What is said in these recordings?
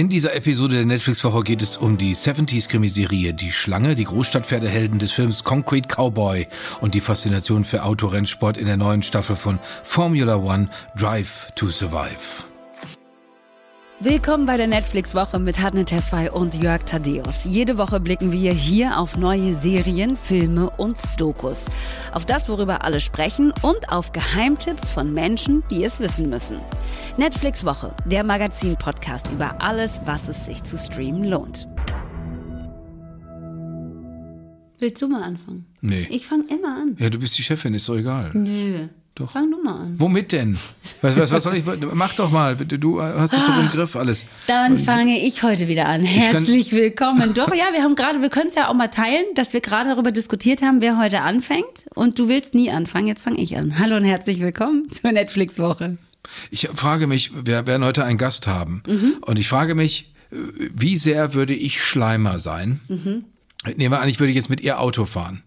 In dieser Episode der Netflix-Woche geht es um die 70s-Krimiserie Die Schlange, die Großstadtpferdehelden des Films Concrete Cowboy und die Faszination für Autorennsport in der neuen Staffel von Formula One Drive to Survive. Willkommen bei der Netflix-Woche mit Hadne Tesfay und Jörg Thaddeus. Jede Woche blicken wir hier auf neue Serien, Filme und Dokus. Auf das, worüber alle sprechen und auf Geheimtipps von Menschen, die es wissen müssen. Netflix-Woche, der Magazin-Podcast über alles, was es sich zu streamen lohnt. Willst du mal anfangen? Nee. Ich fange immer an. Ja, du bist die Chefin, ist doch egal. Nö. Doch. Fang du mal an. Womit denn? Was, was, was soll ich? Mach doch mal. Du hast es doch im Griff, alles. Dann fange ich heute wieder an. Herzlich willkommen. Doch, ja, wir haben gerade, wir können es ja auch mal teilen, dass wir gerade darüber diskutiert haben, wer heute anfängt. Und du willst nie anfangen. Jetzt fange ich an. Hallo und herzlich willkommen zur Netflix-Woche. Ich frage mich, wir werden heute einen Gast haben. Mhm. Und ich frage mich, wie sehr würde ich Schleimer sein? Mhm. Nehmen wir an, ich würde jetzt mit ihr Auto fahren.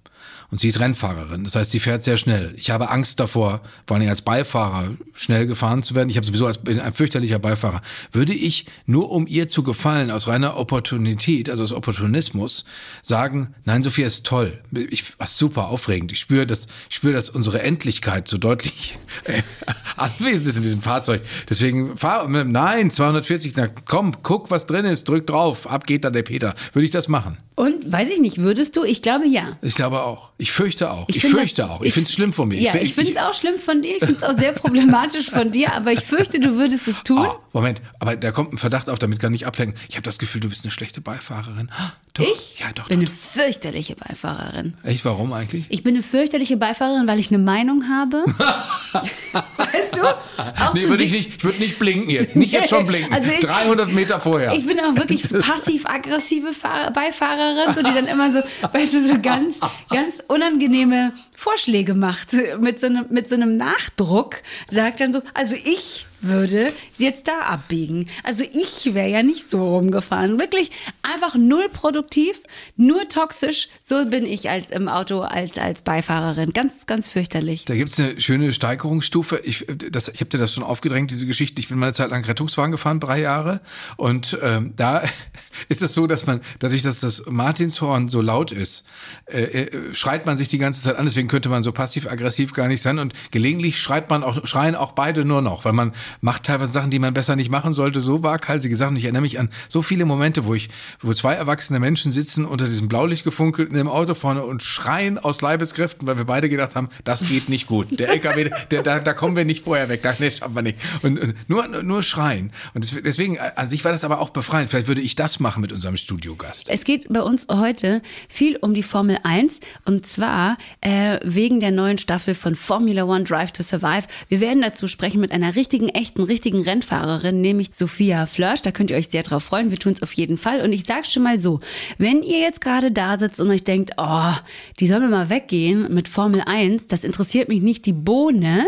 Und sie ist Rennfahrerin. Das heißt, sie fährt sehr schnell. Ich habe Angst davor, vor allem als Beifahrer schnell gefahren zu werden. Ich habe sowieso als bin ein fürchterlicher Beifahrer. Würde ich nur um ihr zu gefallen, aus reiner Opportunität, also aus Opportunismus, sagen, nein, Sophia ist toll. Ich, ach, super, aufregend. Ich spüre, dass, ich spüre, dass unsere Endlichkeit so deutlich äh, anwesend ist in diesem Fahrzeug. Deswegen fahr, nein, 240, na komm, guck, was drin ist, drück drauf, ab geht dann der Peter. Würde ich das machen? Und weiß ich nicht, würdest du? Ich glaube ja. Ich glaube auch. Ich fürchte auch. Ich, Ich fürchte das- auch. Ich, ich- finde es schlimm von mir. Ja, ich finde es auch schlimm von dir. Ich finde es auch sehr problematisch von dir. Aber ich fürchte, du würdest es tun. Oh, Moment, aber da kommt ein Verdacht auf, damit kann ich ablenken. Ich habe das Gefühl, du bist eine schlechte Beifahrerin. Ah, Doch, Ich Ja, doch, bin doch, eine fürchterliche Beifahrerin. doch. Echt, warum eigentlich? Ich bin eine fürchterliche Beifahrerin, weil ich eine Meinung habe. weißt du? Auch Nee, würde ich nicht, ich würde nicht blinken jetzt. Nicht jetzt schon blinken. Also ich- 300 Meter vorher. Ich bin auch wirklich passiv-aggressive Fahr- Beifahrerin, so die dann immer so, weißt du, so ganz, ganz unangenehme Vorschläge macht. Mit so, einem, mit so einem Nachdruck sagt dann so, also ich würde jetzt da abbiegen. Also ich wäre ja nicht so rumgefahren. Wirklich einfach null produktiv, nur toxisch. So bin ich als im Auto, als, als Beifahrerin. Ganz, ganz fürchterlich. Da gibt's eine schöne Steigerungsstufe. Ich, ich habe dir das schon aufgedrängt, diese Geschichte. Ich bin mal eine Zeit lang Rettungswagen gefahren, drei Jahre. Und ähm, da ist es so, dass man, dadurch, dass das Martinshorn so laut ist, äh, äh, schreit man sich die ganze Zeit an. Deswegen könnte man so passiv-aggressiv gar nicht sein. Und gelegentlich schreit man auch, schreien auch beide nur noch, weil man macht teilweise Sachen, die man besser nicht machen sollte. So waghalsige Sachen. Ich erinnere mich an so viele Momente, wo ich, wo zwei erwachsene Menschen sitzen unter diesem Blaulicht gefunkelt in dem Auto vorne und schreien aus Leibeskräften, weil wir beide gedacht haben, das geht nicht gut. Der LKW, der, da, da kommen wir nicht vorher weg, da nee, schaffen wir nicht. Und, und nur, nur schreien. Und des- deswegen, äh, an sich war das aber auch befreiend. Vielleicht würde ich das machen mit unserem Studiogast. Es geht bei uns heute viel um die Formel 1 und zwar äh, wegen der neuen Staffel von Formula One Drive to Survive. Wir werden dazu sprechen mit einer richtigen, richtigen Rennfahrerin, nämlich Sophia Flörsch. Da könnt ihr euch sehr drauf freuen. Wir tun es auf jeden Fall. Und ich sage schon mal so, wenn ihr jetzt gerade da sitzt und euch denkt, oh, die sollen mal weggehen mit Formel 1, das interessiert mich nicht die Bohne.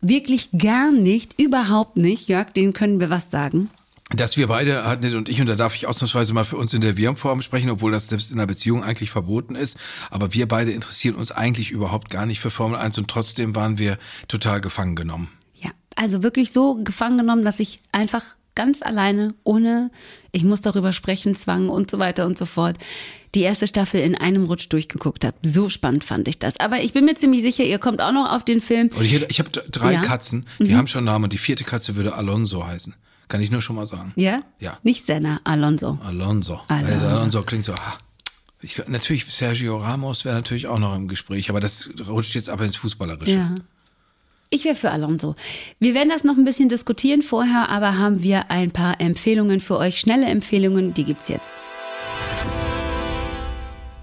Wirklich gar nicht, überhaupt nicht. Jörg, denen können wir was sagen. Dass wir beide, Hartnett und ich, und da darf ich ausnahmsweise mal für uns in der Wir-Form sprechen, obwohl das selbst in einer Beziehung eigentlich verboten ist, aber wir beide interessieren uns eigentlich überhaupt gar nicht für Formel 1 und trotzdem waren wir total gefangen genommen. Also wirklich so gefangen genommen, dass ich einfach ganz alleine, ohne, ich muss darüber sprechen, Zwang und so weiter und so fort, die erste Staffel in einem Rutsch durchgeguckt habe. So spannend fand ich das. Aber ich bin mir ziemlich sicher, ihr kommt auch noch auf den Film. Und ich, ich habe drei Ja. Katzen, die haben schon Namen und die vierte Katze würde Alonso heißen. Kann ich nur schon mal sagen. Ja? Ja. Nicht Senna, Alonso. Alonso. Alonso. Alonso, Alonso klingt so. Ah. Ich, natürlich, Sergio Ramos wäre natürlich auch noch im Gespräch, aber das rutscht jetzt aber ins Fußballerische. Ja. Ich wäre für Alonso. Wir werden das noch ein bisschen diskutieren vorher, aber haben wir ein paar Empfehlungen für euch. Schnelle Empfehlungen, die gibt's jetzt.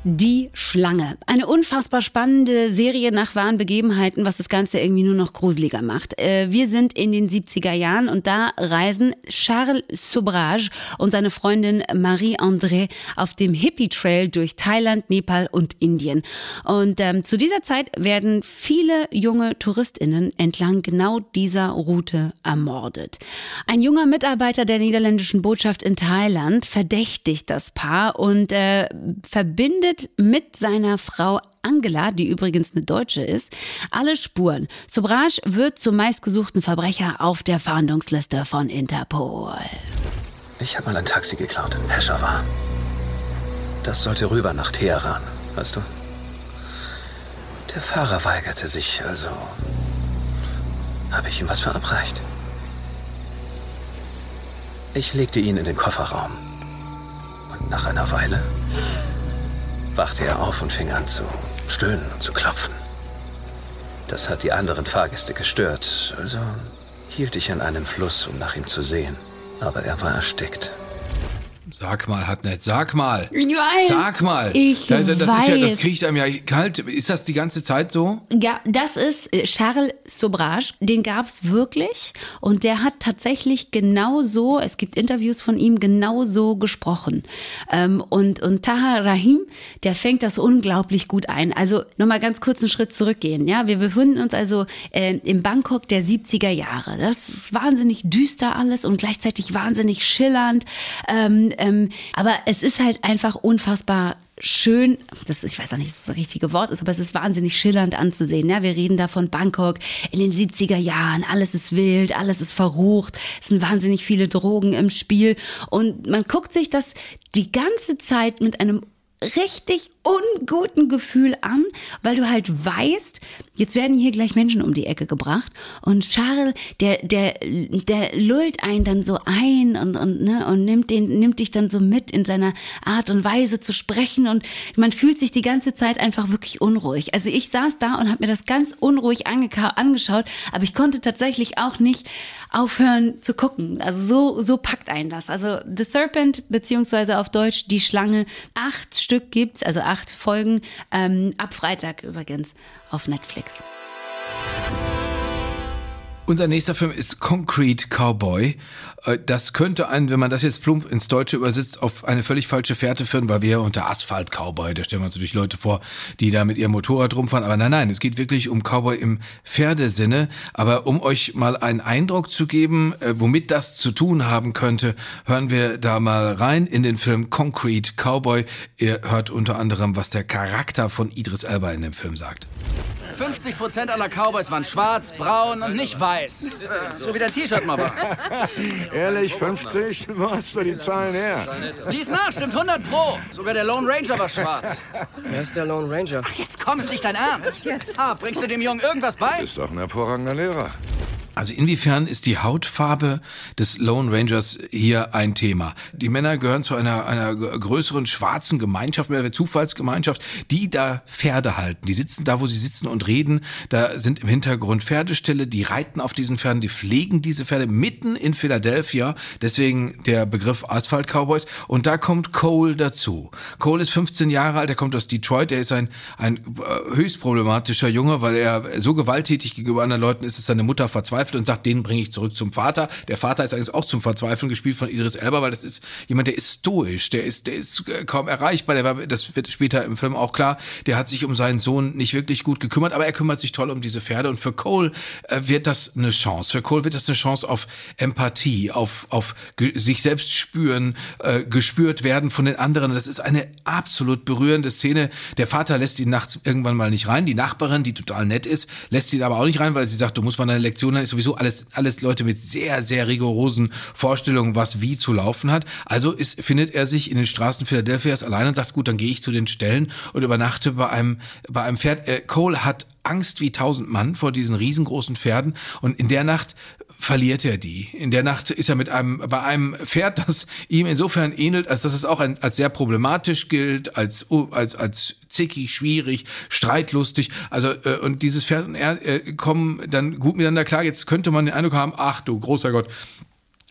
Die Schlange. Eine unfassbar spannende Serie nach wahren Begebenheiten, was das Ganze irgendwie nur noch gruseliger macht. Äh, Wir sind in den 70er Jahren und da reisen Charles Sobrage und seine Freundin Marie-André auf dem Hippie-Trail durch Thailand, Nepal und Indien. Und ähm, zu dieser Zeit werden viele junge TouristInnen entlang genau dieser Route ermordet. Ein junger Mitarbeiter der niederländischen Botschaft in Thailand verdächtigt das Paar und äh, verbindet mit seiner Frau Angela, die übrigens eine Deutsche ist, alle Spuren. Sobrage wird zum meistgesuchten Verbrecher auf der Fahndungsliste von Interpol. Ich habe mal ein Taxi geklaut in Peshawar. Das sollte rüber nach Teheran, weißt du? Der Fahrer weigerte sich, also habe ich ihm was verabreicht. Ich legte ihn in den Kofferraum. Und nach einer Weile wachte er auf und fing an zu stöhnen und zu klopfen. Das hat die anderen Fahrgäste gestört, also hielt ich an einem Fluss, um nach ihm zu sehen. Aber er war erstickt. Sag mal, hat nicht. Sag mal. Ich weiß. Sag mal. Ich das, das weiß. Ist ja, das kriegt einem ja kalt. Ist das die ganze Zeit so? Ja, das ist äh, Charles Sobrage, den gab es wirklich und der hat tatsächlich genau so, es gibt Interviews von ihm, genau so gesprochen. Ähm, und, und Taha Rahim, der fängt das unglaublich gut ein. Also nochmal ganz kurz einen Schritt zurückgehen. Ja, wir befinden uns also äh, im Bangkok der 70er Jahre. Das ist wahnsinnig düster alles und gleichzeitig wahnsinnig schillernd. Ähm, ähm, aber es ist halt einfach unfassbar schön, das ich weiß auch nicht, ob das das richtige Wort ist, aber es ist wahnsinnig schillernd anzusehen. Ja, wir reden da von Bangkok in den 70er Jahren. Alles ist wild, alles ist verrucht. Es sind wahnsinnig viele Drogen im Spiel. Und man guckt sich das die ganze Zeit mit einem richtig unguten Gefühl an, weil du halt weißt, jetzt werden hier gleich Menschen um die Ecke gebracht und Charles, der, der, der lullt einen dann so ein und, und, ne, und nimmt, den, nimmt dich dann so mit in seiner Art und Weise zu sprechen und man fühlt sich die ganze Zeit einfach wirklich unruhig. Also ich saß da und habe mir das ganz unruhig angeschaut, aber ich konnte tatsächlich auch nicht aufhören zu gucken. Also so, so packt einen das. Also The Serpent, beziehungsweise auf Deutsch Die Schlange, acht Stück gibt's, also acht Folgen, ähm, ab Freitag übrigens auf Netflix. Unser nächster Film ist Concrete Cowboy. Äh, Das könnte einen, wenn man das jetzt plump ins Deutsche übersetzt, auf eine völlig falsche Fährte führen, weil wir unter Asphalt Cowboy, da stellen wir uns natürlich Leute vor, die da mit ihrem Motorrad rumfahren. Aber nein, nein, es geht wirklich um Cowboy im Pferdesinne. Aber um euch mal einen Eindruck zu geben, äh, womit das zu tun haben könnte, hören wir da mal rein in den Film Concrete Cowboy. Ihr hört unter anderem, was der Charakter von Idris Elba in dem Film sagt. 50% aller Cowboys waren schwarz, braun und nicht weiß. So wie dein T-Shirt, Mama. Ehrlich, 50? Wo hast du die Zahlen her? Lies nach, stimmt 100 pro. Sogar der Lone Ranger war schwarz. Wer ist der Lone Ranger? Jetzt komm, ist nicht dein Ernst. Jetzt. Ah, bringst du dem Jungen irgendwas bei? Ist doch ein hervorragender Lehrer. Also inwiefern ist die Hautfarbe des Lone Rangers hier ein Thema? Die Männer gehören zu einer, einer größeren schwarzen Gemeinschaft, mehr Zufallsgemeinschaft, die da Pferde halten. Die sitzen da, wo sie sitzen und reden. Da sind im Hintergrund Pferdeställe, die reiten auf diesen Pferden, die pflegen diese Pferde mitten in Philadelphia. Deswegen der Begriff Asphalt Cowboys. Und da kommt Cole dazu. Cole ist 15 Jahre alt, er kommt aus Detroit. Er ist ein, ein äh, höchst problematischer Junge, weil er so gewalttätig gegenüber anderen Leuten ist, dass seine Mutter verzweifelt und sagt, den bringe ich zurück zum Vater. Der Vater ist eigentlich auch zum Verzweifeln gespielt von Idris Elba, weil das ist jemand, der ist stoisch, der ist, der ist äh, kaum erreichbar. Der war, das wird später im Film auch klar. Der hat sich um seinen Sohn nicht wirklich gut gekümmert, aber er kümmert sich toll um diese Pferde. Und für Cole äh, wird das eine Chance. Für Cole wird das eine Chance auf Empathie, auf, auf sich selbst spüren, äh, gespürt werden von den anderen. Das ist eine absolut berührende Szene. Der Vater lässt ihn nachts irgendwann mal nicht rein. Die Nachbarin, die total nett ist, lässt ihn aber auch nicht rein, weil sie sagt, du musst mal deine Lektion, ist sowieso alles, alles Leute mit sehr, sehr rigorosen Vorstellungen, was wie zu laufen hat. Also ist, findet er sich in den Straßen Philadelphias allein und sagt, gut, dann gehe ich zu den Stellen und übernachte bei einem, bei einem Pferd. Äh, Cole hat Angst wie tausend Mann vor diesen riesengroßen Pferden und in der Nacht verliert er die. In der Nacht ist er mit einem, bei einem Pferd, das ihm insofern ähnelt, als dass es auch ein, als sehr problematisch gilt, als, als, als zickig, schwierig, streitlustig. Also, äh, und dieses Pferd und er äh, kommen dann gut miteinander klar. Jetzt könnte man den Eindruck haben, ach du großer Gott,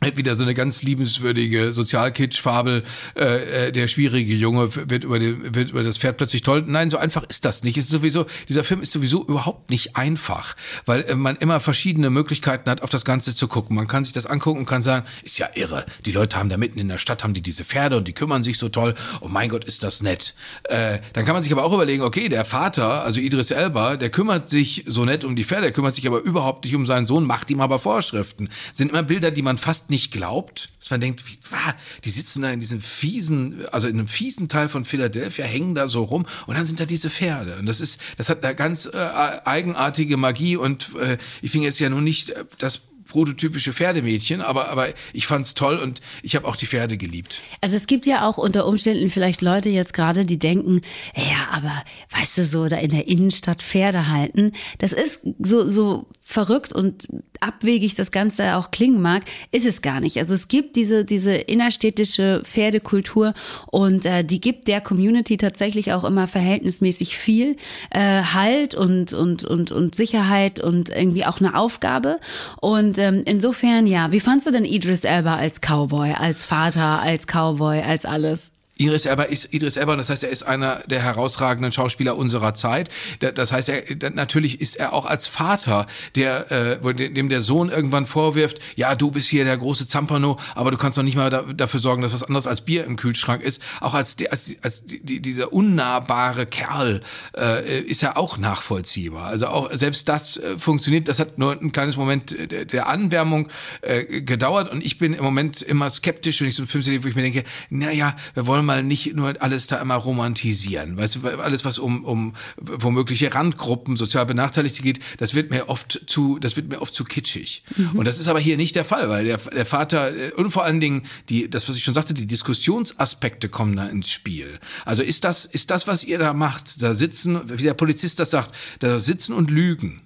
wieder so eine ganz liebenswürdige Sozialkitsch-Fabel, äh, äh, der schwierige Junge wird über, den, wird über das Pferd plötzlich toll. Nein, so einfach ist das nicht. Es ist sowieso, dieser Film ist sowieso überhaupt nicht einfach, weil äh, man immer verschiedene Möglichkeiten hat, auf das Ganze zu gucken. Man kann sich das angucken und kann sagen, ist ja irre. Die Leute haben da mitten in der Stadt, haben die diese Pferde und die kümmern sich so toll. Oh mein Gott, ist das nett. Äh, dann kann man sich aber auch überlegen, okay, der Vater, also Idris Elba, der kümmert sich so nett um die Pferde, der kümmert sich aber überhaupt nicht um seinen Sohn, macht ihm aber Vorschriften. Sind immer Bilder, die man fast nicht glaubt, dass man denkt, wie, wah, die sitzen da in diesem fiesen, also in einem fiesen Teil von Philadelphia, hängen da so rum und dann sind da diese Pferde. Und das ist, das hat eine ganz äh, eigenartige Magie und äh, ich finde jetzt ja nun nicht äh, das prototypische Pferdemädchen, aber, aber ich fand's toll und ich habe auch die Pferde geliebt. Also es gibt ja auch unter Umständen vielleicht Leute jetzt gerade, die denken, ja, aber weißt du, so da in der Innenstadt Pferde halten, das ist so, so verrückt und abwegig das Ganze auch klingen mag, ist es gar nicht. Also es gibt diese, diese innerstädtische Pferdekultur und äh, die gibt der Community tatsächlich auch immer verhältnismäßig viel äh, Halt und, und, und, und Sicherheit und irgendwie auch eine Aufgabe. Und ähm, insofern, ja, wie fandst du denn Idris Elba als Cowboy, als Vater, als Cowboy, als alles? Idris Elba ist Idris Elba, das heißt, er ist einer der herausragenden Schauspieler unserer Zeit. Das heißt, er, natürlich ist er auch als Vater, der äh, dem der Sohn irgendwann vorwirft, ja, du bist hier der große Zampano, aber du kannst doch nicht mal da, dafür sorgen, dass was anderes als Bier im Kühlschrank ist. Auch als, als, als die, dieser unnahbare Kerl äh, ist er auch nachvollziehbar. Also auch selbst das äh, funktioniert. Das hat nur ein kleines Moment der, der Anwärmung äh, gedauert und ich bin im Moment immer skeptisch, wenn ich so einen Film sehe, wo ich mir denke, na ja, wir wollen mal nicht nur alles da immer romantisieren. Weißt du, alles, was um, um womögliche Randgruppen, sozial Benachteiligte geht, das wird mir oft zu, das wird mir oft zu kitschig. Mhm. Und das ist aber hier nicht der Fall, weil der, der Vater, äh, und vor allen Dingen die, das, was ich schon sagte, die Diskussionsaspekte kommen da ins Spiel. Also ist das, ist das, was ihr da macht, da sitzen, wie der Polizist das sagt, da sitzen und lügen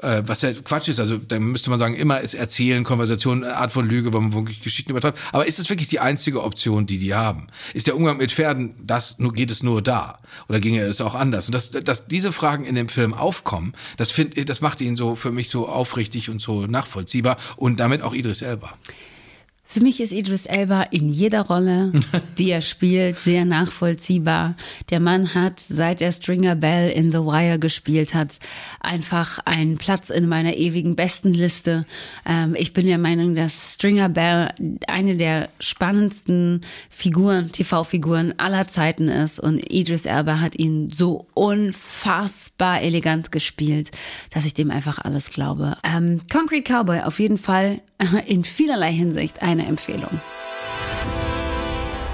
äh, was ja Quatsch ist. Also da müsste man sagen, immer ist Erzählen, Konversation eine Art von Lüge, wo man wirklich Geschichten übertreibt. Aber ist das wirklich die einzige Option, die die haben? Ist der Umgang mit Pferden, das nur geht es nur da? Oder ginge es auch anders? Und dass, dass diese Fragen in dem Film aufkommen, das finde, das macht ihn so für mich so aufrichtig und so nachvollziehbar und damit auch Idris Elba. Für mich ist Idris Elba in jeder Rolle, die er spielt, sehr nachvollziehbar. Der Mann hat, seit er Stringer Bell in The Wire gespielt hat, einfach einen Platz in meiner ewigen Bestenliste. Ähm, ich bin der Meinung, dass Stringer Bell eine der spannendsten Figuren, TV-Figuren aller Zeiten ist und Idris Elba hat ihn so unfassbar elegant gespielt, dass ich dem einfach alles glaube. Ähm, Concrete Cowboy auf jeden Fall in vielerlei Hinsicht eine eine Empfehlung.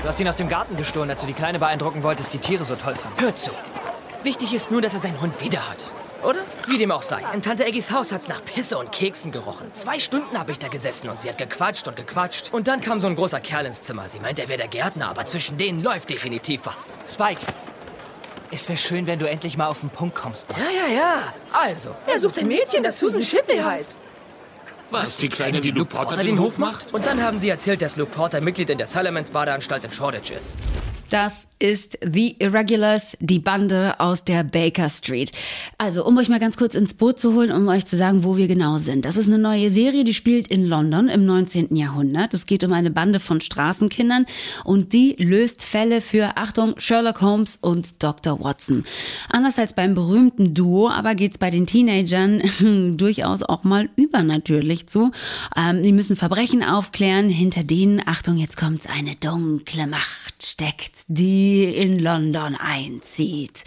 Du hast ihn aus dem Garten gestohlen, als du die Kleine beeindrucken wolltest, die Tiere so toll fand. Hör zu. Wichtig ist nur, dass er seinen Hund wieder hat. Oder? Wie dem auch sei. In Tante Eggis Haus hat's nach Pisse und Keksen gerochen. Zwei Stunden habe ich da gesessen und sie hat gequatscht und gequatscht. Und dann kam so ein großer Kerl ins Zimmer. Sie meint, er wäre der Gärtner, aber zwischen denen läuft definitiv was. Spike, es wäre schön, wenn du endlich mal auf den Punkt kommst. Ja, ja, ja. Also, er sucht ein Mädchen, das Susan Shipley heißt. Was, die Kleine, die Luke Porter den Hof macht? Und dann haben sie erzählt, dass Luke Porter Mitglied in der Salamans Badeanstalt in Shoreditch ist. Das ist The Irregulars, die Bande aus der Baker Street. Also, um euch mal ganz kurz ins Boot zu holen, um euch zu sagen, wo wir genau sind. Das ist eine neue Serie, die spielt in London im 19. Jahrhundert. Es geht um eine Bande von Straßenkindern und die löst Fälle für, Achtung, Sherlock Holmes und Dr. Watson. Anders als beim berühmten Duo, aber geht's bei den Teenagern durchaus auch mal übernatürlich zu. Ähm, die müssen Verbrechen aufklären, hinter denen, Achtung, jetzt kommt's, eine dunkle Macht steckt, die in London einzieht.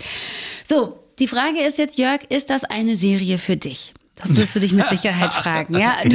So, die Frage ist jetzt, Jörg, ist das eine Serie für dich? Das wirst du dich mit Sicherheit fragen, ja?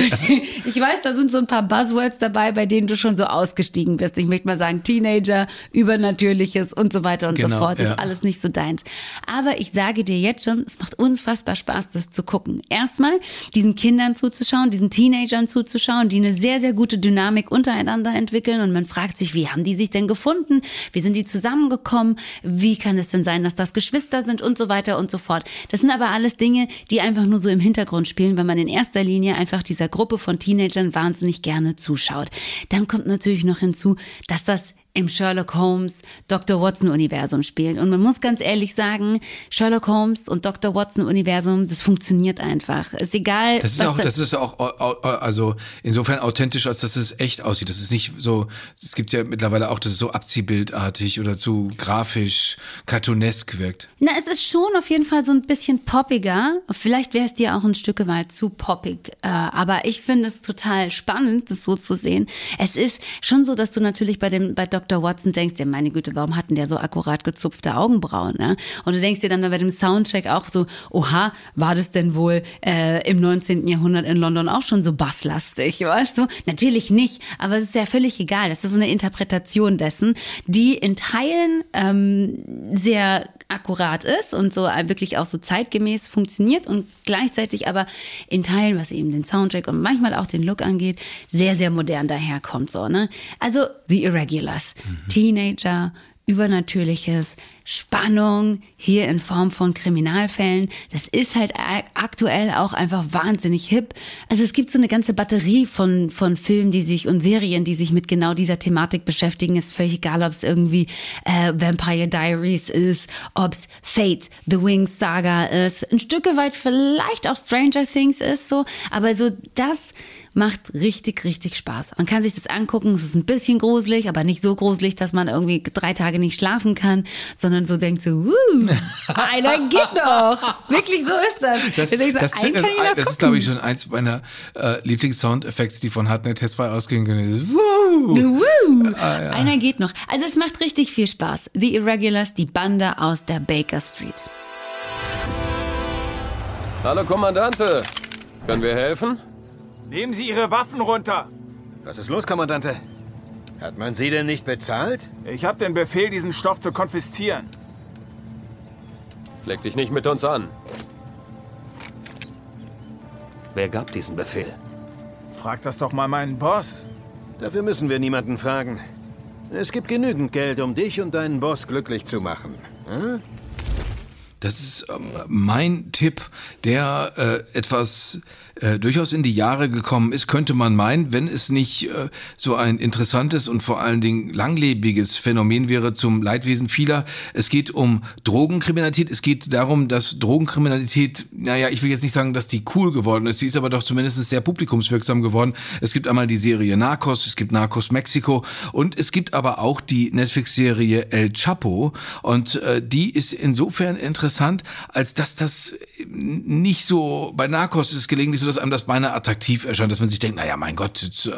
Ich weiß, da sind so ein paar Buzzwords dabei, bei denen du schon so ausgestiegen bist. Ich möchte mal sagen, Teenager, Übernatürliches und so weiter und genau, so fort. Das ja. ist alles nicht so deins. Aber ich sage dir jetzt schon, es macht unfassbar Spaß, das zu gucken. Erstmal diesen Kindern zuzuschauen, diesen Teenagern zuzuschauen, die eine sehr, sehr gute Dynamik untereinander entwickeln. Und man fragt sich, wie haben die sich denn gefunden? Wie sind die zusammengekommen? Wie kann es denn sein, dass das Geschwister sind und so weiter und so fort? Das sind aber alles Dinge, die einfach nur so im Hintergrund Hintergrund spielen, weil man in erster Linie einfach dieser Gruppe von Teenagern wahnsinnig gerne zuschaut. Dann kommt natürlich noch hinzu, dass das im Sherlock Holmes Dr. Watson Universum spielen. Und man muss ganz ehrlich sagen, Sherlock Holmes und Dr. Watson Universum, das funktioniert einfach. Ist egal. Das ist auch, das ist auch, also insofern authentisch, als dass es echt aussieht. Das ist nicht so, es gibt ja mittlerweile auch, dass es so abziehbildartig oder zu grafisch, cartoonesk wirkt. Na, es ist schon auf jeden Fall so ein bisschen poppiger. Vielleicht wäre es dir auch ein Stück weit zu poppig. Äh, aber ich finde es total spannend, das so zu sehen. Es ist schon so, dass du natürlich bei dem, bei Dr. Dr. Watson denkst dir, meine Güte, warum hatten der so akkurat gezupfte Augenbrauen? Ne? Und du denkst dir dann bei dem Soundtrack auch so, oha, war das denn wohl äh, im 19. Jahrhundert in London auch schon so basslastig, weißt du? Natürlich nicht, aber es ist ja völlig egal. Das ist so eine Interpretation dessen, die in Teilen ähm, sehr akkurat ist und so wirklich auch so zeitgemäß funktioniert und gleichzeitig aber in Teilen, was eben den Soundtrack und manchmal auch den Look angeht, sehr, sehr modern daherkommt. So, ne? Also The Irregulars, mhm. Teenager, Übernatürliches, Spannung hier in Form von Kriminalfällen. Das ist halt aktuell auch einfach wahnsinnig hip. Also es gibt so eine ganze Batterie von, von Filmen, die sich und Serien, die sich mit genau dieser Thematik beschäftigen. Ist völlig egal, ob es irgendwie äh, Vampire Diaries ist, ob es Fate, The Wings Saga ist, ein Stück weit vielleicht auch Stranger Things ist so. Aber so das macht richtig, richtig Spaß. Man kann sich das angucken, es ist ein bisschen gruselig, aber nicht so gruselig, dass man irgendwie drei Tage nicht schlafen kann, sondern so denkt so, uh, einer geht noch. Wirklich so ist das. Das, so, das, das, das ist, glaube ich, schon eins meiner äh, Lieblings-Soundeffekte, die von Hartnett Test 2 ausgehen können. Woo! Woo! Ah, ja. Einer geht noch. Also es macht richtig viel Spaß. The Irregulars, die Bande aus der Baker Street. Hallo Kommandante, können wir helfen? Nehmen Sie Ihre Waffen runter! Was ist los, Kommandante? Hat man Sie denn nicht bezahlt? Ich habe den Befehl, diesen Stoff zu konfiszieren. Leg dich nicht mit uns an. Wer gab diesen Befehl? Frag das doch mal meinen Boss. Dafür müssen wir niemanden fragen. Es gibt genügend Geld, um dich und deinen Boss glücklich zu machen. Hm? Das ist ähm, mein Tipp, der äh, etwas äh, durchaus in die Jahre gekommen ist, könnte man meinen, wenn es nicht äh, so ein interessantes und vor allen Dingen langlebiges Phänomen wäre zum Leidwesen vieler. Es geht um Drogenkriminalität. Es geht darum, dass Drogenkriminalität, naja, ich will jetzt nicht sagen, dass die cool geworden ist. Sie ist aber doch zumindest sehr publikumswirksam geworden. Es gibt einmal die Serie Narcos, es gibt Narcos Mexiko und es gibt aber auch die Netflix-Serie El Chapo und äh, die ist insofern interessant, als dass das nicht so bei Narcos ist gelegentlich so dass einem das beinahe attraktiv erscheint, dass man sich denkt, naja, mein Gott, jetzt, äh,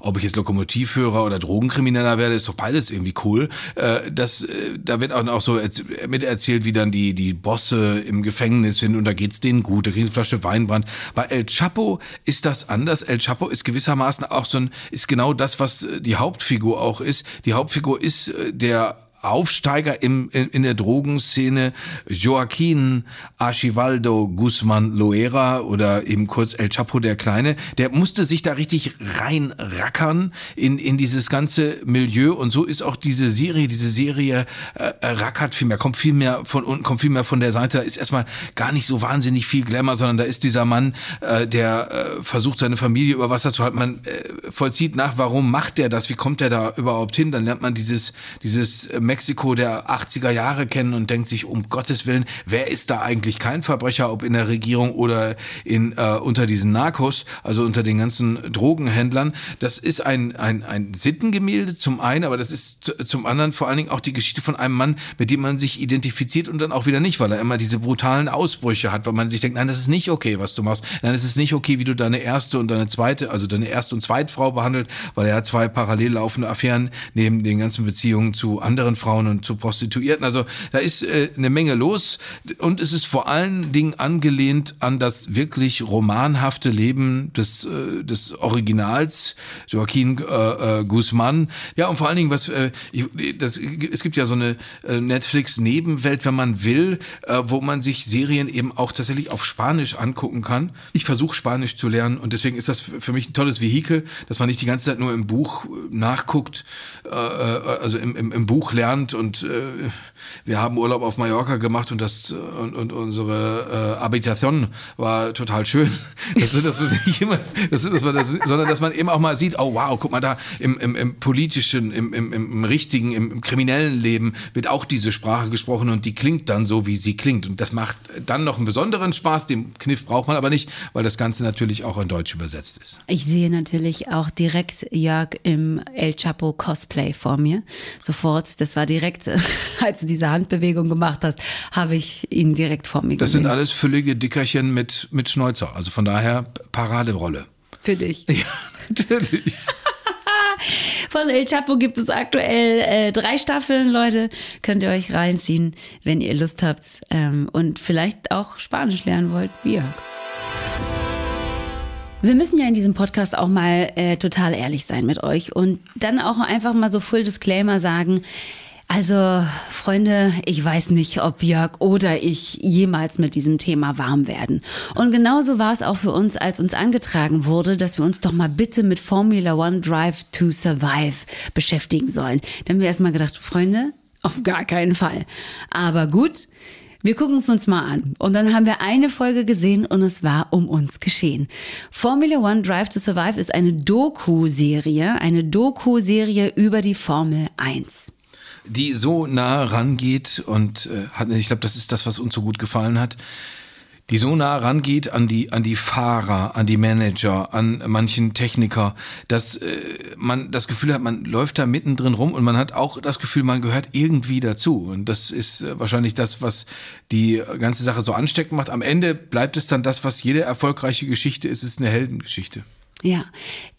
ob ich jetzt Lokomotivführer oder Drogenkrimineller werde, ist doch beides irgendwie cool. Äh, das, äh, da wird auch, auch so miterzählt, wie dann die, die Bosse im Gefängnis sind und da geht's denen gut, da kriegen eine Flasche Weinbrand. Bei El Chapo ist das anders. El Chapo ist gewissermaßen auch so ein, ist genau das, was die Hauptfigur auch ist. Die Hauptfigur ist äh, der Aufsteiger im, in, in der Drogenszene Joaquin Archivaldo Guzman Loera oder eben kurz El Chapo der Kleine, der musste sich da richtig reinrackern in, in dieses ganze Milieu. Und so ist auch diese Serie, diese Serie äh, rackert viel mehr, kommt viel mehr von unten, kommt viel mehr von der Seite, da ist erstmal gar nicht so wahnsinnig viel Glamour, sondern da ist dieser Mann, äh, der äh, versucht seine Familie über Wasser zu halten, man äh, vollzieht nach, warum macht der das, wie kommt der da überhaupt hin, dann lernt man dieses, dieses äh, Mexiko der 80er Jahre kennen und denkt sich, um Gottes Willen, wer ist da eigentlich kein Verbrecher, ob in der Regierung oder in, äh, unter diesen Narcos, also unter den ganzen Drogenhändlern. Das ist ein, ein, ein Sittengemälde zum einen, aber das ist zum anderen vor allen Dingen auch die Geschichte von einem Mann, mit dem man sich identifiziert und dann auch wieder nicht, weil er immer diese brutalen Ausbrüche hat, weil man sich denkt, nein, das ist nicht okay, was du machst. Nein, es ist nicht okay, wie du deine erste und deine zweite, also deine erste und Zweitfrau behandelt, weil er hat zwei parallel laufende Affären neben den ganzen Beziehungen zu anderen Frauen und zu Prostituierten. Also da ist äh, eine Menge los und es ist vor allen Dingen angelehnt an das wirklich romanhafte Leben des, äh, des Originals, Joaquin äh, äh, Guzman. Ja, und vor allen Dingen, was äh, das, es gibt ja so eine äh, Netflix-Nebenwelt, wenn man will, äh, wo man sich Serien eben auch tatsächlich auf Spanisch angucken kann. Ich versuche Spanisch zu lernen und deswegen ist das für mich ein tolles Vehikel, dass man nicht die ganze Zeit nur im Buch nachguckt, äh, äh also im, im, im Buch lernt und und äh, wir haben Urlaub auf Mallorca gemacht und das und, und unsere äh, Habitation war total schön. Das, das ist nicht immer, das, dass man das, sondern dass man eben auch mal sieht, oh wow, guck mal da im, im, im politischen, im, im, im richtigen, im, im kriminellen Leben wird auch diese Sprache gesprochen und die klingt dann so, wie sie klingt. Und das macht dann noch einen besonderen Spaß. Den Kniff braucht man aber nicht, weil das Ganze natürlich auch in Deutsch übersetzt ist. Ich sehe natürlich auch direkt Jörg im El Chapo Cosplay vor mir. Sofort, das war direkt, als du diese Handbewegung gemacht hast, habe ich ihn direkt vor mir das gesehen. Das sind alles füllige Dickerchen mit, mit Schnäuzer. Also von daher Paraderolle. Für dich. Ja, natürlich. Von El Chapo gibt es aktuell äh, drei Staffeln, Leute. Könnt ihr euch reinziehen, wenn ihr Lust habt ähm, und vielleicht auch Spanisch lernen wollt, wie Jörg. Wir müssen ja in diesem Podcast auch mal äh, total ehrlich sein mit euch und dann auch einfach mal so Full Disclaimer sagen. Also, Freunde, ich weiß nicht, ob Jörg oder ich jemals mit diesem Thema warm werden. Und genauso war es auch für uns, als uns angetragen wurde, dass wir uns doch mal bitte mit Formula One Drive to Survive beschäftigen sollen. Dann haben wir erstmal gedacht, Freunde, auf gar keinen Fall. Aber gut, wir gucken es uns mal an. Und dann haben wir eine Folge gesehen und es war um uns geschehen. Formula One Drive to Survive ist eine Doku-Serie, eine Doku-Serie über die Formel 1 die so nah rangeht und äh, ich glaube, das ist das, was uns so gut gefallen hat, die so nah rangeht an die, an die Fahrer, an die Manager, an manchen Techniker, dass äh, man das Gefühl hat, man läuft da mittendrin rum und man hat auch das Gefühl, man gehört irgendwie dazu. Und das ist äh, wahrscheinlich das, was die ganze Sache so ansteckend macht. Am Ende bleibt es dann das, was jede erfolgreiche Geschichte ist, ist eine Heldengeschichte. Ja,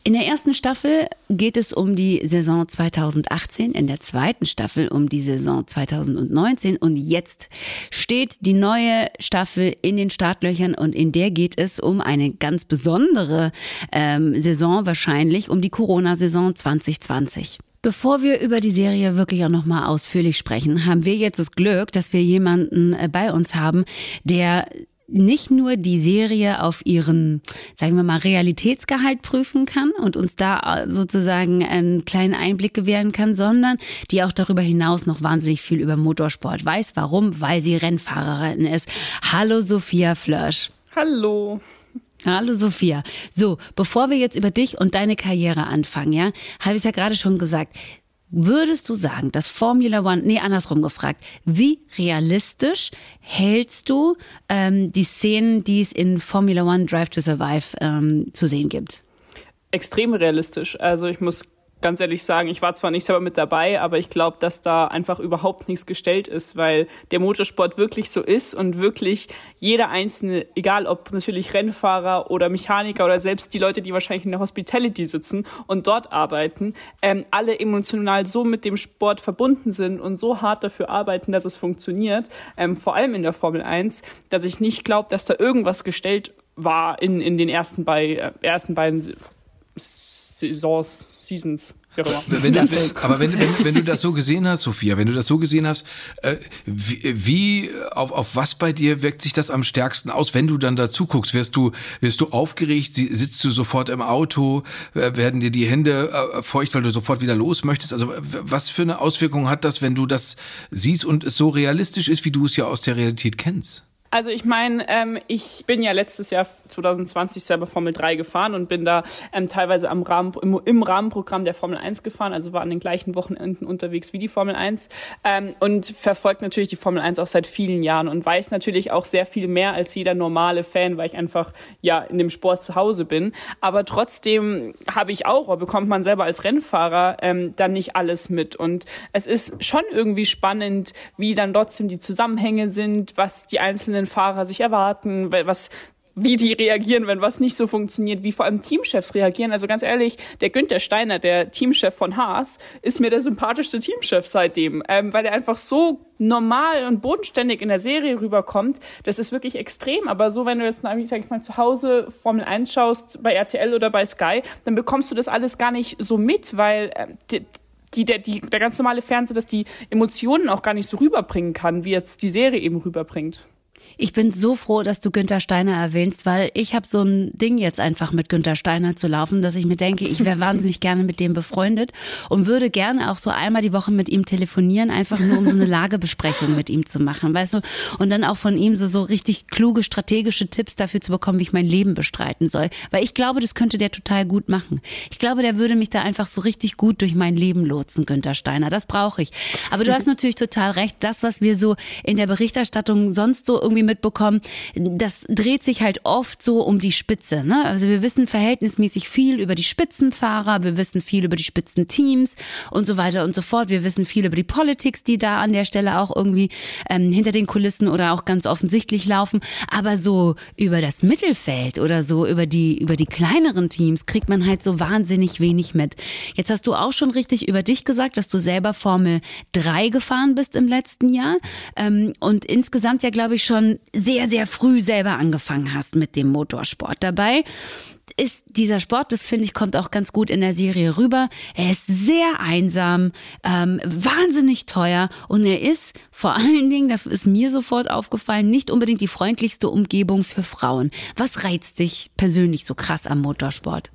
in der ersten Staffel geht es um die Saison 2018, in der zweiten Staffel um die Saison 2019 und jetzt steht die neue Staffel in den Startlöchern und in der geht es um eine ganz besondere ähm, Saison wahrscheinlich, um die Corona-Saison 2020. Bevor wir über die Serie wirklich auch nochmal ausführlich sprechen, haben wir jetzt das Glück, dass wir jemanden äh, bei uns haben, der nicht nur die Serie auf ihren, sagen wir mal, Realitätsgehalt prüfen kann und uns da äh, sozusagen einen kleinen Einblick gewähren kann, sondern die auch darüber hinaus noch wahnsinnig viel über Motorsport weiß. Warum? Weil sie Rennfahrerin ist. Hallo Sophia Flörsch. Hallo. Hallo Sophia. So, bevor wir jetzt über dich und deine Karriere anfangen, ja, habe ich es ja gerade schon gesagt. Würdest du sagen, dass Formula One, nee, andersrum gefragt, wie realistisch hältst du ähm, die Szenen, die es in Formula One Drive to Survive ähm, zu sehen gibt? Extrem realistisch. Also ich muss ganz ehrlich sagen, ich war zwar nicht selber mit dabei, aber ich glaube, dass da einfach überhaupt nichts gestellt ist, weil der Motorsport wirklich so ist und wirklich jeder Einzelne, egal ob natürlich Rennfahrer oder Mechaniker oder selbst die Leute, die wahrscheinlich in der Hospitality sitzen und dort arbeiten, ähm, alle emotional so mit dem Sport verbunden sind und so hart dafür arbeiten, dass es funktioniert, ähm, vor allem in der Formel 1, dass ich nicht glaube, dass da irgendwas gestellt war in, in den ersten, bei, äh, ersten beiden Saisons, Seasons. Wenn du, aber wenn, wenn, wenn du das so gesehen hast, Sophia, wenn du das so gesehen hast, äh, wie, wie auf, auf was bei dir wirkt sich das am stärksten aus, wenn du dann dazu guckst? Wirst du, wirst du aufgeregt? Sitzt du sofort im Auto? Äh, werden dir die Hände äh, feucht, weil du sofort wieder los möchtest? Also was für eine Auswirkung hat das, wenn du das siehst und es so realistisch ist, wie du es ja aus der Realität kennst? Also ich meine, ähm, ich bin ja letztes Jahr 2020 selber Formel 3 gefahren und bin da ähm, teilweise am Rahmen, im, im, Rahmenprogramm der Formel 1 gefahren, also war an den gleichen Wochenenden unterwegs wie die Formel 1 ähm, und verfolgt natürlich die Formel 1 auch seit vielen Jahren und weiß natürlich auch sehr viel mehr als jeder normale Fan, weil ich einfach ja in dem Sport zu Hause bin. Aber trotzdem habe ich auch, oder bekommt man selber als Rennfahrer ähm, dann nicht alles mit. Und es ist schon irgendwie spannend, wie dann trotzdem die Zusammenhänge sind, was die einzelnen einzelnen Fahrer sich erwarten, was wie die reagieren, wenn was nicht so funktioniert, wie vor allem Teamchefs reagieren. Also ganz ehrlich, der Günther Steiner, der Teamchef von Haas, ist mir der sympathischste Teamchef seitdem, ähm, weil er einfach so normal und bodenständig in der Serie rüberkommt. Das ist wirklich extrem. Aber so, wenn du jetzt, sag ich mal, zu Hause Formel 1 schaust, bei RTL oder bei Sky, dann bekommst du das alles gar nicht so mit, weil äh, die, der, die, der ganz normale Fernseher, dass die Emotionen auch gar nicht so rüberbringen kann, wie jetzt die Serie eben rüberbringt. Ich bin so froh, dass du Günther Steiner erwähnst, weil ich habe so ein Ding jetzt einfach mit Günther Steiner zu laufen, dass ich mir denke, ich wäre wahnsinnig gerne mit dem befreundet und würde gerne auch so einmal die Woche mit ihm telefonieren, einfach nur um so eine Lagebesprechung mit ihm zu machen, weißt du? Und dann auch von ihm so, so richtig kluge strategische Tipps dafür zu bekommen, wie ich mein Leben bestreiten soll. Weil ich glaube, das könnte der total gut machen. Ich glaube, der würde mich da einfach so richtig gut durch mein Leben lotsen, Günther Steiner. Das brauche ich. Aber du hast natürlich total recht. Das, was wir so in der Berichterstattung sonst so irgendwie irgendwie mitbekommen, das dreht sich halt oft so um die Spitze. Ne? Also wir wissen verhältnismäßig viel über die Spitzenfahrer, wir wissen viel über die Spitzenteams und so weiter und so fort. Wir wissen viel über die Politics, die da an der Stelle auch irgendwie ähm, hinter den Kulissen oder auch ganz offensichtlich laufen. Aber so über das Mittelfeld oder so über die, über die kleineren Teams kriegt man halt so wahnsinnig wenig mit. Jetzt hast du auch schon richtig über dich gesagt, dass du selber Formel 3 gefahren bist im letzten Jahr ähm, und insgesamt ja, glaube ich, schon sehr, sehr früh selber angefangen hast mit dem Motorsport. Dabei ist dieser Sport, das finde ich, kommt auch ganz gut in der Serie rüber. Er ist sehr einsam, ähm, wahnsinnig teuer und er ist vor allen Dingen, das ist mir sofort aufgefallen, nicht unbedingt die freundlichste Umgebung für Frauen. Was reizt dich persönlich so krass am Motorsport?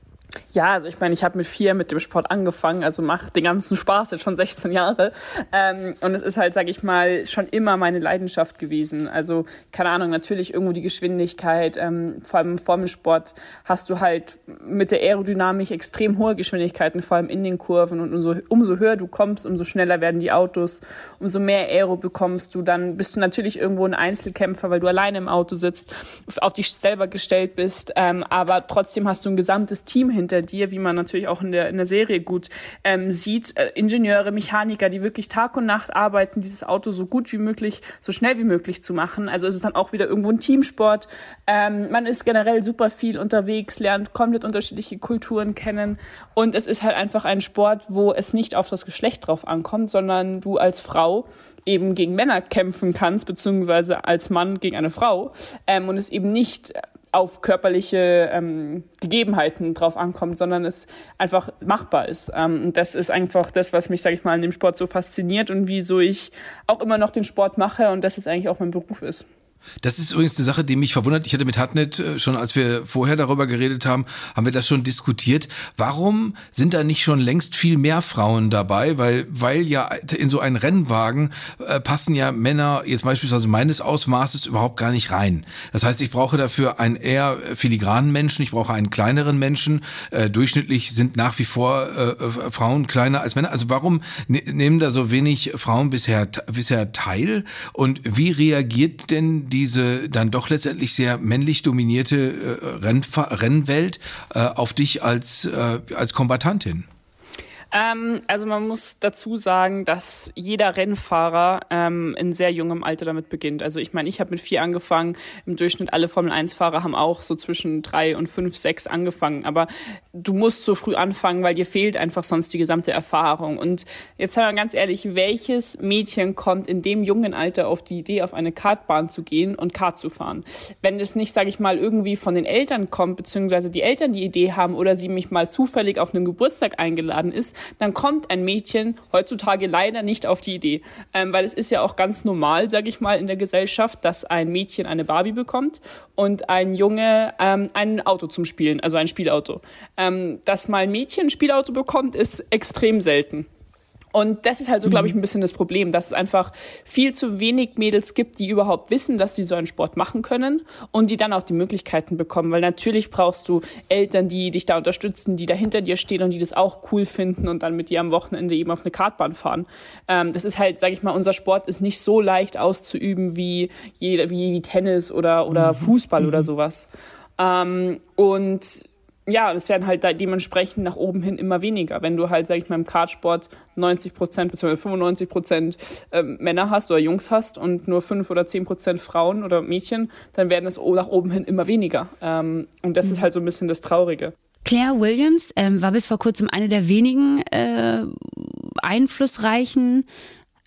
Ja, also ich meine, ich habe mit vier mit dem Sport angefangen, also macht den ganzen Spaß jetzt schon 16 Jahre. Ähm, und es ist halt, sage ich mal, schon immer meine Leidenschaft gewesen. Also keine Ahnung, natürlich irgendwo die Geschwindigkeit. Ähm, vor allem im Formelsport hast du halt mit der Aerodynamik extrem hohe Geschwindigkeiten, vor allem in den Kurven. Und umso, umso höher du kommst, umso schneller werden die Autos, umso mehr Aero bekommst du. Dann bist du natürlich irgendwo ein Einzelkämpfer, weil du alleine im Auto sitzt, auf dich selber gestellt bist. Ähm, aber trotzdem hast du ein gesamtes Team hinter dir, wie man natürlich auch in der, in der Serie gut ähm, sieht. Äh, Ingenieure, Mechaniker, die wirklich Tag und Nacht arbeiten, dieses Auto so gut wie möglich, so schnell wie möglich zu machen. Also es ist dann auch wieder irgendwo ein Teamsport. Ähm, man ist generell super viel unterwegs, lernt komplett unterschiedliche Kulturen kennen und es ist halt einfach ein Sport, wo es nicht auf das Geschlecht drauf ankommt, sondern du als Frau eben gegen Männer kämpfen kannst, beziehungsweise als Mann gegen eine Frau ähm, und es eben nicht auf körperliche ähm, Gegebenheiten drauf ankommt, sondern es einfach machbar ist. Ähm, und das ist einfach das, was mich, sage ich mal, an dem Sport so fasziniert und wieso ich auch immer noch den Sport mache und das ist eigentlich auch mein Beruf ist. Das ist übrigens eine Sache, die mich verwundert. Ich hatte mit Hartnett äh, schon, als wir vorher darüber geredet haben, haben wir das schon diskutiert. Warum sind da nicht schon längst viel mehr Frauen dabei? Weil, weil ja in so einen Rennwagen äh, passen ja Männer jetzt beispielsweise meines Ausmaßes überhaupt gar nicht rein. Das heißt, ich brauche dafür einen eher filigranen Menschen, ich brauche einen kleineren Menschen. Äh, durchschnittlich sind nach wie vor äh, äh Frauen kleiner als Männer. Also warum ne nehmen da so wenig Frauen bisher, bisher teil? Und wie reagiert denn diese dann doch letztendlich sehr männlich dominierte äh, Rennwelt äh, auf dich als, äh, als Kombatantin? Ähm, also man muss dazu sagen, dass jeder Rennfahrer ähm, in sehr jungem Alter damit beginnt. Also ich meine, ich habe mit vier angefangen. Im Durchschnitt alle Formel-1-Fahrer haben auch so zwischen drei und fünf, sechs angefangen. Aber du musst so früh anfangen, weil dir fehlt einfach sonst die gesamte Erfahrung. Und jetzt sagen wir ganz ehrlich, welches Mädchen kommt in dem jungen Alter auf die Idee, auf eine Kartbahn zu gehen und Kart zu fahren? Wenn es nicht, sage ich mal, irgendwie von den Eltern kommt, beziehungsweise die Eltern die Idee haben oder sie mich mal zufällig auf einem Geburtstag eingeladen ist, dann kommt ein Mädchen heutzutage leider nicht auf die Idee. Ähm, weil es ist ja auch ganz normal, sage ich mal, in der Gesellschaft, dass ein Mädchen eine Barbie bekommt und ein Junge ähm, ein Auto zum Spielen, also ein Spielauto. Ähm, dass mal ein Mädchen ein Spielauto bekommt, ist extrem selten. Und das ist halt so, glaube ich, mhm. ein bisschen das Problem, dass es einfach viel zu wenig Mädels gibt, die überhaupt wissen, dass sie so einen Sport machen können und die dann auch die Möglichkeiten bekommen. Weil natürlich brauchst du Eltern, die dich da unterstützen, die da hinter dir stehen und die das auch cool finden und dann mit dir am Wochenende eben auf eine Kartbahn fahren. Ähm, das ist halt, sage ich mal, unser Sport ist nicht so leicht auszuüben wie, wie, wie Tennis oder, oder mhm. Fußball mhm. oder sowas. Ähm, und ja, es werden halt dementsprechend nach oben hin immer weniger. Wenn du halt, sag ich mal, im Kartsport 90 Prozent bzw. 95 Prozent ähm, Männer hast oder Jungs hast und nur 5 oder 10 Prozent Frauen oder Mädchen, dann werden es nach oben hin immer weniger. Ähm, und das mhm. ist halt so ein bisschen das Traurige. Claire Williams ähm, war bis vor kurzem eine der wenigen äh, einflussreichen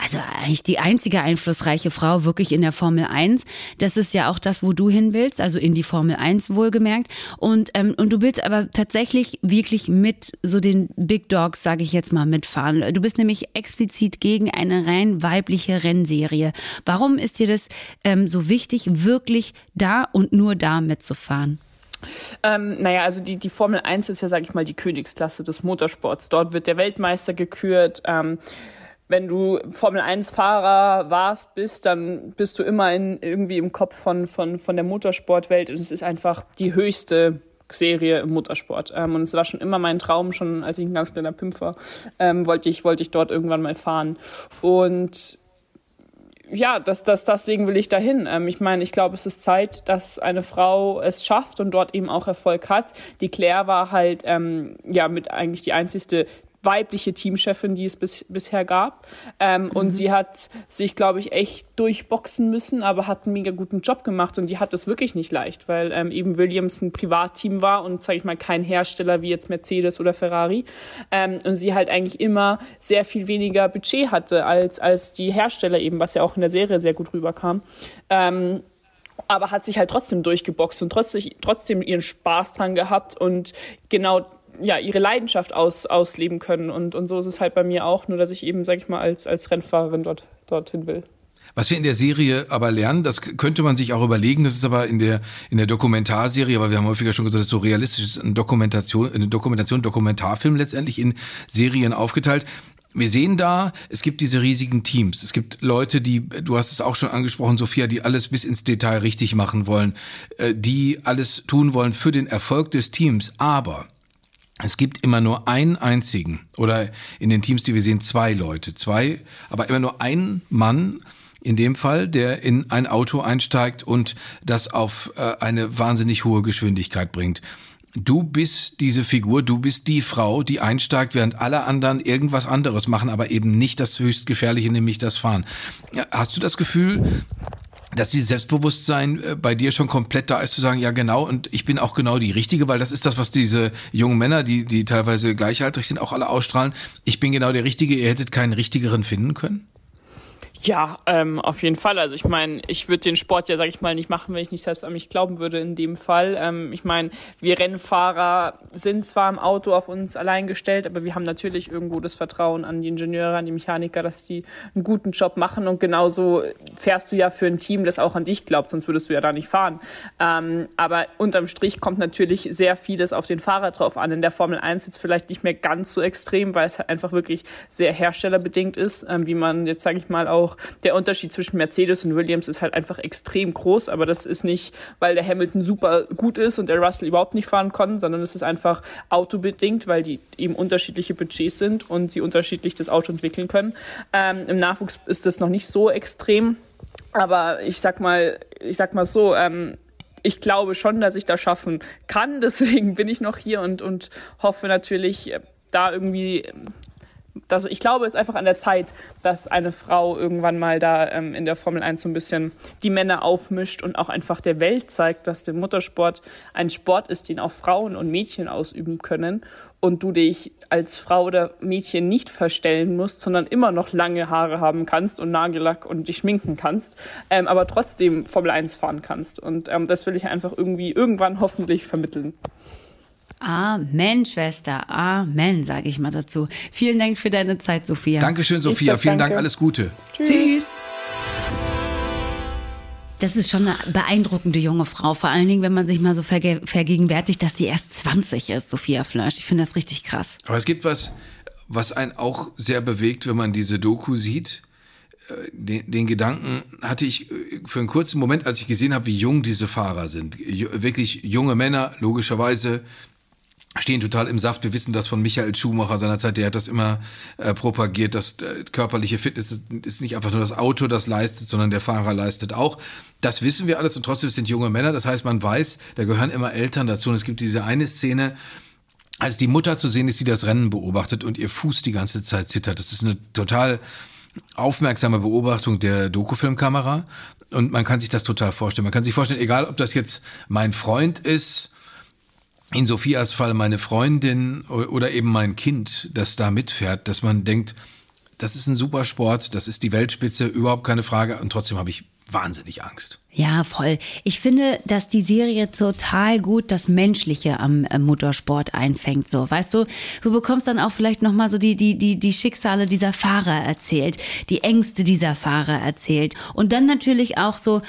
also eigentlich die einzige einflussreiche Frau wirklich in der Formel 1. Das ist ja auch das, wo du hin willst, also in die Formel 1 wohlgemerkt. Und, ähm, und du willst aber tatsächlich wirklich mit so den Big Dogs, sage ich jetzt mal, mitfahren. Du bist nämlich explizit gegen eine rein weibliche Rennserie. Warum ist dir das ähm, so wichtig, wirklich da und nur da mitzufahren? Ähm, naja, also die, die Formel 1 ist ja, sage ich mal, die Königsklasse des Motorsports. Dort wird der Weltmeister gekürt. Ähm, wenn du Formel 1 Fahrer warst, bist, dann bist du immer in, irgendwie im Kopf von, von, von der Motorsportwelt und es ist einfach die höchste Serie im Motorsport. Ähm, und es war schon immer mein Traum, schon als ich ein ganz kleiner Pimp war, ähm, wollte ich, wollte ich dort irgendwann mal fahren. Und ja, das, das, deswegen will ich dahin. Ähm, ich meine, ich glaube, es ist Zeit, dass eine Frau es schafft und dort eben auch Erfolg hat. Die Claire war halt ähm, ja mit eigentlich die einzigste weibliche Teamchefin, die es bis, bisher gab. Ähm, mhm. Und sie hat sich, glaube ich, echt durchboxen müssen, aber hat einen mega guten Job gemacht und die hat das wirklich nicht leicht, weil ähm, eben Williams ein Privatteam war und, sage ich mal, kein Hersteller wie jetzt Mercedes oder Ferrari. Ähm, und sie halt eigentlich immer sehr viel weniger Budget hatte als, als die Hersteller eben, was ja auch in der Serie sehr gut rüberkam. Ähm, aber hat sich halt trotzdem durchgeboxt und trotzdem, trotzdem ihren Spaß dran gehabt und genau ja, ihre Leidenschaft aus, ausleben können. Und, und so ist es halt bei mir auch, nur dass ich eben, sag ich mal, als, als Rennfahrerin dort, dorthin will. Was wir in der Serie aber lernen, das könnte man sich auch überlegen, das ist aber in der, in der Dokumentarserie, aber wir haben häufiger schon gesagt, das ist so realistisch, ist eine Dokumentation, eine Dokumentation, Dokumentarfilm letztendlich in Serien aufgeteilt. Wir sehen da, es gibt diese riesigen Teams. Es gibt Leute, die, du hast es auch schon angesprochen, Sophia, die alles bis ins Detail richtig machen wollen, äh, die alles tun wollen für den Erfolg des Teams. Aber es gibt immer nur einen einzigen oder in den Teams, die wir sehen, zwei Leute, zwei, aber immer nur einen Mann in dem Fall, der in ein Auto einsteigt und das auf äh, eine wahnsinnig hohe Geschwindigkeit bringt. Du bist diese Figur, du bist die Frau, die einsteigt, während alle anderen irgendwas anderes machen, aber eben nicht das höchst gefährliche, nämlich das Fahren. Hast du das Gefühl, dass dieses Selbstbewusstsein äh, bei dir schon komplett da ist, zu sagen, ja genau, und ich bin auch genau die Richtige, weil das ist das, was diese jungen Männer, die, die teilweise gleichaltrig sind, auch alle ausstrahlen. Ich bin genau der Richtige, ihr hättet keinen richtigeren finden können? Ja, ähm, auf jeden Fall. Also ich meine, ich würde den Sport ja, sag ich mal, nicht machen, wenn ich nicht selbst an mich glauben würde in dem Fall. Ähm, ich meine, wir Rennfahrer sind zwar im Auto auf uns allein gestellt, aber wir haben natürlich irgendwo das Vertrauen an die Ingenieure, an die Mechaniker, dass die einen guten Job machen. Und genauso fährst du ja für ein Team, das auch an dich glaubt, sonst würdest du ja da nicht fahren. Ähm, aber unterm Strich kommt natürlich sehr vieles auf den Fahrer drauf an. In der Formel 1 jetzt vielleicht nicht mehr ganz so extrem, weil es halt einfach wirklich sehr herstellerbedingt ist, ähm, wie man jetzt, sage ich mal, auch auch der Unterschied zwischen Mercedes und Williams ist halt einfach extrem groß, aber das ist nicht, weil der Hamilton super gut ist und der Russell überhaupt nicht fahren konnte, sondern es ist einfach autobedingt, weil die eben unterschiedliche Budgets sind und sie unterschiedlich das Auto entwickeln können. Ähm, Im Nachwuchs ist das noch nicht so extrem, aber ich sag mal, ich sag mal so, ähm, ich glaube schon, dass ich das schaffen kann. Deswegen bin ich noch hier und, und hoffe natürlich, da irgendwie das, ich glaube, es ist einfach an der Zeit, dass eine Frau irgendwann mal da ähm, in der Formel 1 so ein bisschen die Männer aufmischt und auch einfach der Welt zeigt, dass der Muttersport ein Sport ist, den auch Frauen und Mädchen ausüben können und du dich als Frau oder Mädchen nicht verstellen musst, sondern immer noch lange Haare haben kannst und Nagellack und dich schminken kannst, ähm, aber trotzdem Formel 1 fahren kannst. Und ähm, das will ich einfach irgendwie irgendwann hoffentlich vermitteln. Amen, Schwester. Amen, sage ich mal dazu. Vielen Dank für deine Zeit, Sophia. Dankeschön, Sophia. Vielen danke. Dank, alles Gute. Tschüss. Tschüss. Das ist schon eine beeindruckende junge Frau, vor allen Dingen, wenn man sich mal so verge vergegenwärtigt, dass die erst 20 ist, Sophia Flörsch. Ich finde das richtig krass. Aber es gibt was, was einen auch sehr bewegt, wenn man diese Doku sieht. Äh, den, den, Gedanken hatte ich äh, für einen kurzen Moment, als ich gesehen habe, wie jung diese Fahrer sind. Wirklich junge Männer, logischerweise stehen total im Saft. Wir wissen das von Michael Schumacher seinerzeit, der hat das immer äh, propagiert, dass äh, körperliche Fitness ist, ist nicht einfach nur das Auto, das leistet, sondern der Fahrer leistet auch. Das wissen wir alles und trotzdem sind junge Männer. Das heißt, man weiß, da gehören immer Eltern dazu. Und es gibt diese eine Szene, als die Mutter zu sehen ist, die das Rennen beobachtet und ihr Fuß die ganze Zeit zittert. Das ist eine total aufmerksame Beobachtung der Dokufilmkamera. Und man kann sich das total vorstellen. Man kann sich vorstellen, egal ob das jetzt mein Freund ist, in Sophias Fall meine Freundin oder eben mein Kind, das da mitfährt, dass man denkt, das ist ein super Sport, das ist die Weltspitze, überhaupt keine Frage. Und trotzdem habe ich wahnsinnig Angst. Ja, voll. Ich finde, dass die Serie total gut das Menschliche am Motorsport einfängt. So, weißt du, du bekommst dann auch vielleicht nochmal so die, die, die, die Schicksale dieser Fahrer erzählt, die Ängste dieser Fahrer erzählt. Und dann natürlich auch so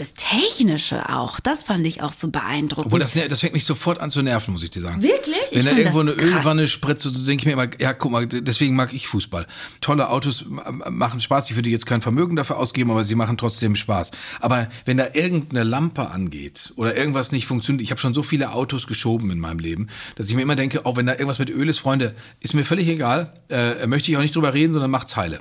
das Technische auch. Das fand ich auch so beeindruckend. Obwohl, das, das fängt mich sofort an zu nerven, muss ich dir sagen. Wirklich? Wenn da irgendwo eine Ölwanne spritzt, so denke ich mir immer, ja, guck mal, deswegen mag ich Fußball. Tolle Autos machen Spaß. Ich würde jetzt kein Vermögen dafür ausgeben, aber sie machen trotzdem Spaß. Aber wenn da irgendeine Lampe angeht oder irgendwas nicht funktioniert, ich habe schon so viele Autos geschoben in meinem Leben, dass ich mir immer denke, auch wenn da irgendwas mit Öl ist, Freunde, ist mir völlig egal, äh, möchte ich auch nicht drüber reden, sondern macht's heile.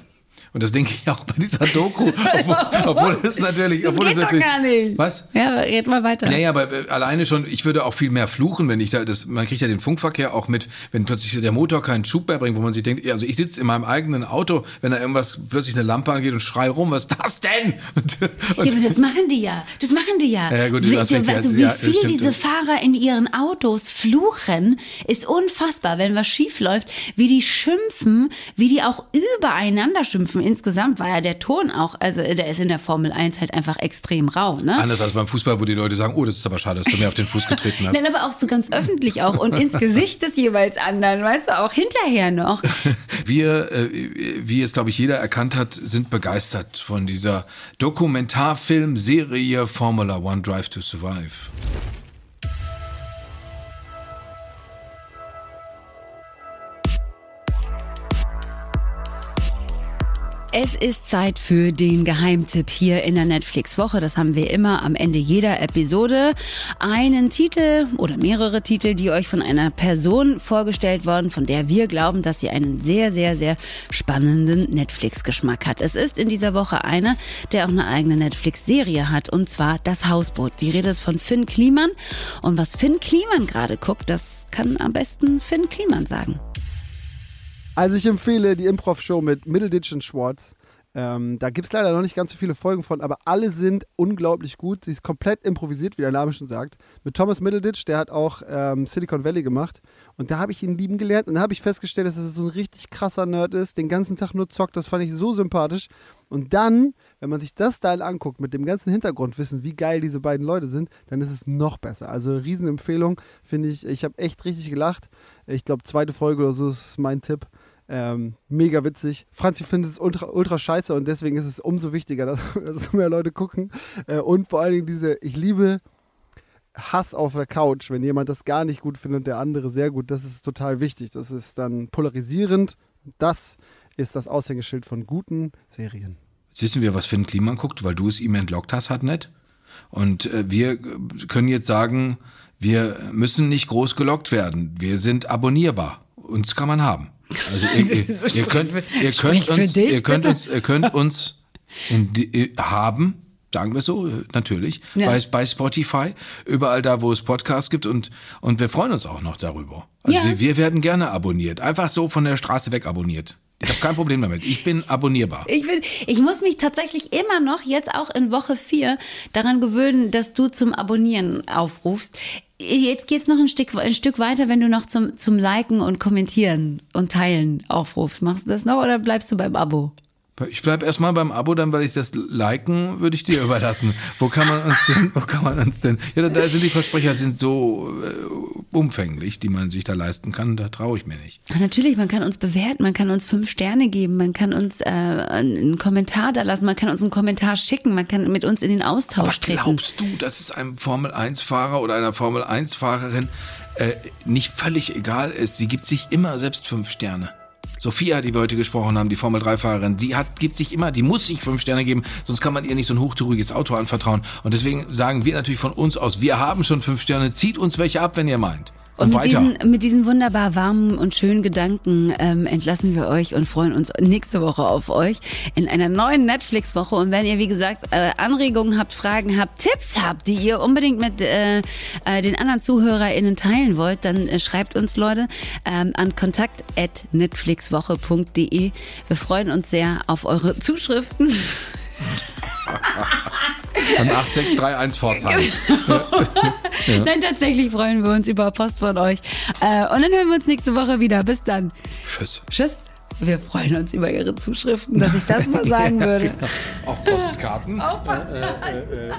Und das denke ich auch bei dieser Doku, obwohl, obwohl es natürlich, obwohl das es geht natürlich, doch gar nicht. was? Ja, red mal weiter. Naja, aber äh, alleine schon, ich würde auch viel mehr fluchen, wenn ich da, das, man kriegt ja den Funkverkehr auch mit, wenn plötzlich der Motor keinen Schub mehr bringt, wo man sich denkt, also ich sitze in meinem eigenen Auto, wenn da irgendwas, plötzlich eine Lampe angeht und schrei rum, was ist das denn? Und, und, Ja, aber das machen die ja. Das machen die ja. Ja, gut, wie, recht, ja, also, wie ja, das viel stimmt. diese Fahrer in ihren Autos fluchen, ist unfassbar, wenn was schief läuft, wie die schimpfen, wie die auch übereinander schimpfen. Insgesamt war ja der Ton auch, also der ist in der Formel 1 halt einfach extrem rau, ne? Anders als beim Fußball, wo die Leute sagen, oh, das ist aber schade, dass du mir auf den Fuß getreten hast. Nein, aber auch so ganz öffentlich auch und ins Gesicht des jeweils anderen, weißt du, auch hinterher noch. Wir, äh, wie es, glaube ich, jeder erkannt hat, sind begeistert von dieser Dokumentarfilmserie Formula One Drive to Survive. Es ist Zeit für den Geheimtipp hier in der Netflix-Woche. Das haben wir immer am Ende jeder Episode. Einen Titel oder mehrere Titel, die euch von einer Person vorgestellt worden, von der wir glauben, dass sie einen sehr, sehr, sehr spannenden Netflix-Geschmack hat. Es ist in dieser Woche einer, der auch eine eigene Netflix-Serie hat, und zwar Das Hausboot. Die Rede ist von Finn Kliman. Und was Finn Kliman gerade guckt, das kann am besten Finn Kliman sagen. Also ich empfehle die Improv-Show mit Middleditch und Schwartz. Ähm, da gibt es leider noch nicht ganz so viele Folgen von, aber alle sind unglaublich gut. Sie ist komplett improvisiert, wie der Name schon sagt. Mit Thomas Middleditch, der hat auch ähm, Silicon Valley gemacht. Und da habe ich ihn lieben gelernt. Und da habe ich festgestellt, dass er so ein richtig krasser Nerd ist, den ganzen Tag nur zockt. Das fand ich so sympathisch. Und dann, wenn man sich das Style anguckt, mit dem ganzen Hintergrundwissen, wie geil diese beiden Leute sind, dann ist es noch besser. Also Riesenempfehlung, finde ich. Ich habe echt richtig gelacht. Ich glaube, zweite Folge oder so ist mein Tipp. Ähm, mega witzig. Franzi findet es ultra, ultra scheiße und deswegen ist es umso wichtiger, dass, dass mehr Leute gucken. Äh, und vor allen Dingen diese, ich liebe Hass auf der Couch, wenn jemand das gar nicht gut findet und der andere sehr gut, das ist total wichtig. Das ist dann polarisierend. Das ist das Aushängeschild von guten Serien. Jetzt wissen wir, was Finn Kliman guckt, weil du es ihm entlockt hast, hat nicht. Und äh, wir können jetzt sagen, wir müssen nicht groß gelockt werden. Wir sind abonnierbar. Uns kann man haben. Also ihr, ihr, ihr könnt, ihr könnt uns, dich, ihr könnt bitte. uns, ihr könnt uns die, haben, sagen wir so, äh, natürlich, Ja. bei, bei Spotify, überall da, wo es Podcasts gibt und, und wir freuen uns auch noch darüber. Also Ja. wir, wir werden gerne abonniert. Einfach so von der Straße weg abonniert. Ich habe kein Problem damit. Ich bin abonnierbar. Ich, bin, ich muss mich tatsächlich immer noch, jetzt auch in Woche 4, daran gewöhnen, dass du zum Abonnieren aufrufst. Jetzt geht's noch ein Stück, ein Stück weiter, wenn du noch zum, zum Liken und Kommentieren und Teilen aufrufst. Machst du das noch oder bleibst du beim Abo? Ich bleib erstmal beim Abo, dann weil ich das Liken würde ich dir überlassen. wo kann man uns denn, wo kann man uns denn? Ja, da, sind die Versprecher sind so äh, umfänglich, die man sich da leisten kann, da traue ich mir nicht. Natürlich, man kann uns bewerten, man kann uns fünf Sterne geben, man kann uns äh, einen Kommentar da lassen, man kann uns einen Kommentar schicken, man kann mit uns in den Austausch Aber treten. glaubst du, dass es einem Formel 1 Fahrer oder einer Formel 1 Fahrerin äh, nicht völlig egal ist? Sie gibt sich immer selbst fünf Sterne. Sophia, die wir heute gesprochen haben, die Formel 3-Fahrerin, die hat, gibt sich immer, die muss sich fünf Sterne geben, sonst kann man ihr nicht so ein hochtouriges Auto anvertrauen. Und deswegen sagen wir natürlich von uns aus, wir haben schon fünf Sterne, zieht uns welche ab, wenn ihr meint. Und Und, mit diesen, mit diesen wunderbar warmen und schönen Gedanken ähm, entlassen wir euch und freuen uns nächste Woche auf euch in einer neuen Netflix-Woche. Und wenn ihr, wie gesagt, äh, Anregungen habt, Fragen habt, Tipps habt, die ihr unbedingt mit äh, äh, den anderen ZuhörerInnen teilen wollt, dann äh, schreibt uns, Leute, ähm, an kontakt.netflixwoche.de. Wir freuen uns sehr auf eure Zuschriften. An 8631 Pforzheim. Ja. Nein, tatsächlich freuen wir uns über Post von euch. Äh, und dann hören wir uns nächste Woche wieder. Bis dann. Tschüss. Tschüss. Wir freuen uns über Ihre Zuschriften, dass ich das mal sagen würde. Auch Postkarten. Auch Äh, äh, äh.